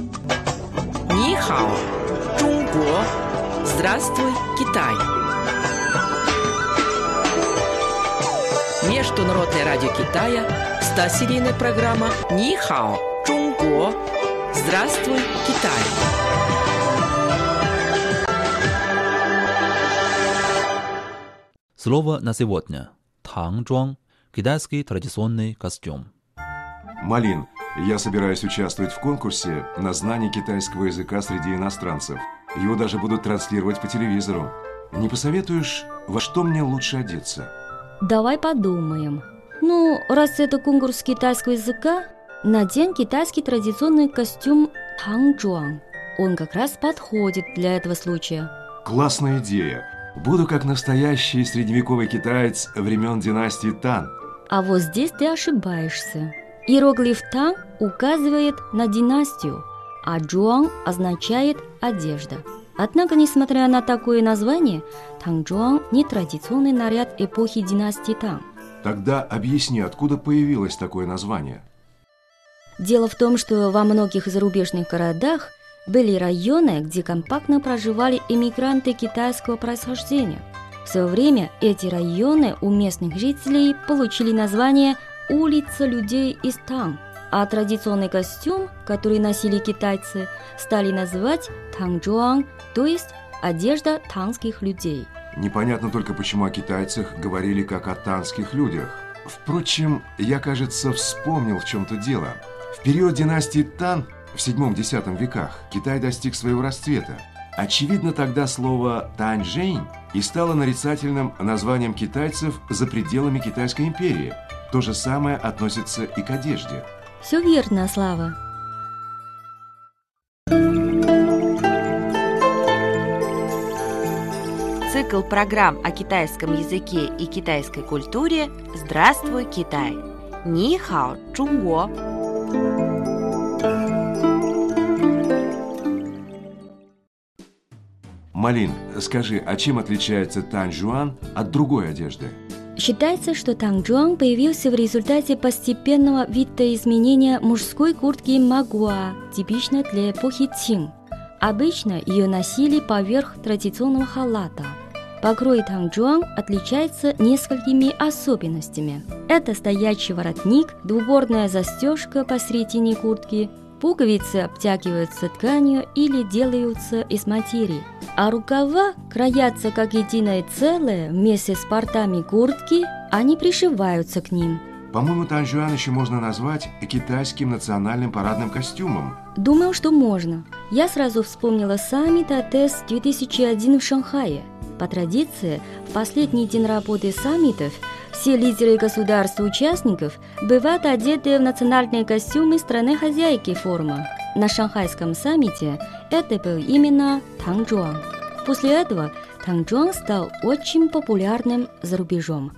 Нихао, Чунго, здравствуй, Китай. Международное радио Китая, 100-серийная программа Нихао, Чунго, здравствуй, Китай. Слово на сегодня. Тангжуан – китайский традиционный костюм. Малин, я собираюсь участвовать в конкурсе на знание китайского языка среди иностранцев. Его даже будут транслировать по телевизору. Не посоветуешь, во что мне лучше одеться? Давай подумаем. Ну, раз это конкурс китайского языка, надень китайский традиционный костюм тангжуан. Он как раз подходит для этого случая. Классная идея. Буду как настоящий средневековый китаец времен династии Тан. А вот здесь ты ошибаешься. Иероглиф Тан указывает на династию, а Джуан означает одежда. Однако, несмотря на такое название, Тангжуан не традиционный наряд эпохи династии Тан. Тогда объясни, откуда появилось такое название. Дело в том, что во многих зарубежных городах были районы, где компактно проживали эмигранты китайского происхождения. В свое время эти районы у местных жителей получили название «Улица людей из Тан», а традиционный костюм, который носили китайцы, стали называть «Тангжуан», то есть одежда танских людей. Непонятно только, почему о китайцах говорили как о танских людях. Впрочем, я, кажется, вспомнил в чем-то дело. В период династии Тан в 7-10 веках Китай достиг своего расцвета. Очевидно, тогда слово «таньжэнь» и стало нарицательным названием китайцев за пределами Китайской империи. То же самое относится и к одежде. Все верно, Слава. Цикл программ о китайском языке и китайской культуре «Здравствуй, Китай!» Ни хао, Чунго! Малин, скажи, а чем отличается танжуан от другой одежды? Считается, что тангжуан появился в результате постепенного видоизменения мужской куртки магуа, типично для эпохи Цин. Обычно ее носили поверх традиционного халата. Покрой тангжуан отличается несколькими особенностями. Это стоячий воротник, двуборная застежка посередине куртки, пуговицы обтягиваются тканью или делаются из материи, а рукава краятся как единое целое вместе с портами куртки, они пришиваются к ним. По-моему, танжуан еще можно назвать китайским национальным парадным костюмом. Думаю, что можно. Я сразу вспомнила саммит АТЭС 2001 в Шанхае. По традиции, в последний день работы саммитов все лидеры государств-участников бывают одеты в национальные костюмы страны-хозяйки форума. На шанхайском саммите это был именно Tangzhuang. После этого Tangzhuang стал очень популярным за рубежом.